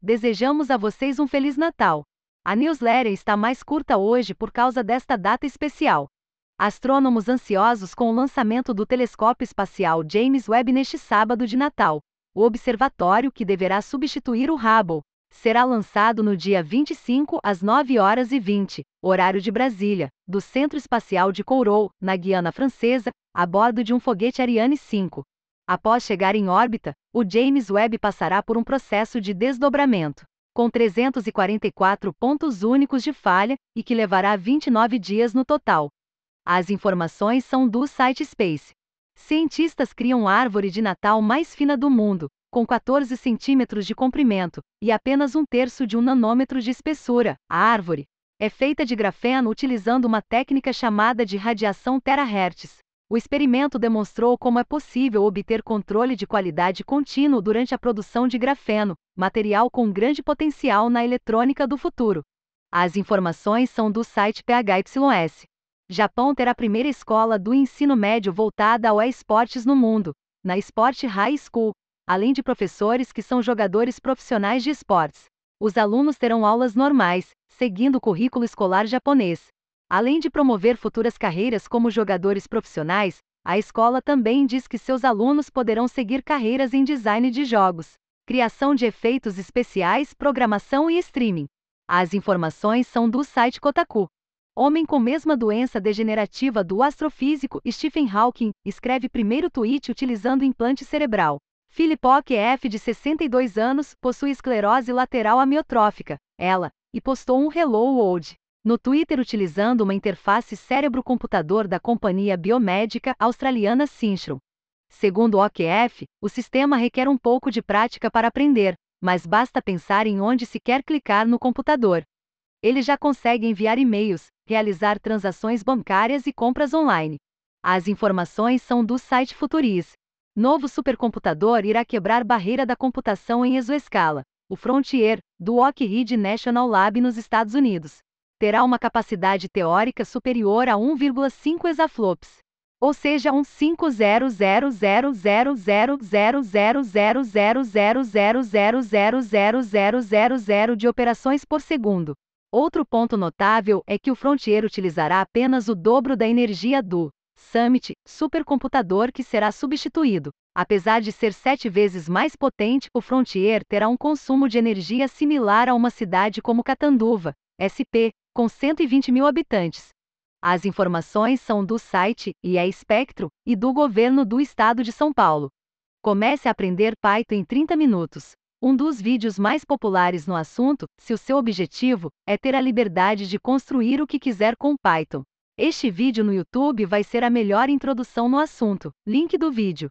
Desejamos a vocês um Feliz Natal. A newsletter está mais curta hoje por causa desta data especial. Astrônomos ansiosos com o lançamento do telescópio espacial James Webb neste sábado de Natal. O observatório, que deverá substituir o Hubble, será lançado no dia 25 às 9 horas e 20, horário de Brasília, do Centro Espacial de Kourou, na Guiana Francesa, a bordo de um foguete Ariane 5. Após chegar em órbita, o James Webb passará por um processo de desdobramento, com 344 pontos únicos de falha e que levará 29 dias no total. As informações são do site Space. Cientistas criam árvore de Natal mais fina do mundo, com 14 centímetros de comprimento e apenas um terço de um nanômetro de espessura. A árvore é feita de grafeno utilizando uma técnica chamada de radiação terahertz. O experimento demonstrou como é possível obter controle de qualidade contínuo durante a produção de grafeno, material com grande potencial na eletrônica do futuro. As informações são do site PHYS. Japão terá a primeira escola do ensino médio voltada ao esportes no mundo, na Sport High School, além de professores que são jogadores profissionais de esportes. Os alunos terão aulas normais, seguindo o currículo escolar japonês. Além de promover futuras carreiras como jogadores profissionais, a escola também diz que seus alunos poderão seguir carreiras em design de jogos, criação de efeitos especiais, programação e streaming. As informações são do site Kotaku. Homem com mesma doença degenerativa do astrofísico Stephen Hawking escreve primeiro tweet utilizando implante cerebral. Philippock F, de 62 anos, possui esclerose lateral amiotrófica, ela, e postou um Hello World no Twitter utilizando uma interface cérebro-computador da companhia biomédica australiana Synchron. Segundo o OQF, o sistema requer um pouco de prática para aprender, mas basta pensar em onde se quer clicar no computador. Ele já consegue enviar e-mails, realizar transações bancárias e compras online. As informações são do site Futuris. Novo supercomputador irá quebrar barreira da computação em exoescala, o Frontier, do Oak Ridge National Lab nos Estados Unidos. Terá uma capacidade teórica superior a 1,5 exaflops, ou seja, um 500000000000000000000 de operações por segundo. Outro ponto notável é que o Frontier utilizará apenas o dobro da energia do Summit, supercomputador que será substituído. Apesar de ser sete vezes mais potente, o Frontier terá um consumo de energia similar a uma cidade como Catanduva, SP, com 120 mil habitantes. As informações são do site e é Espectro e do governo do estado de São Paulo. Comece a aprender Python em 30 minutos. Um dos vídeos mais populares no assunto, se o seu objetivo é ter a liberdade de construir o que quiser com Python. Este vídeo no YouTube vai ser a melhor introdução no assunto. Link do vídeo.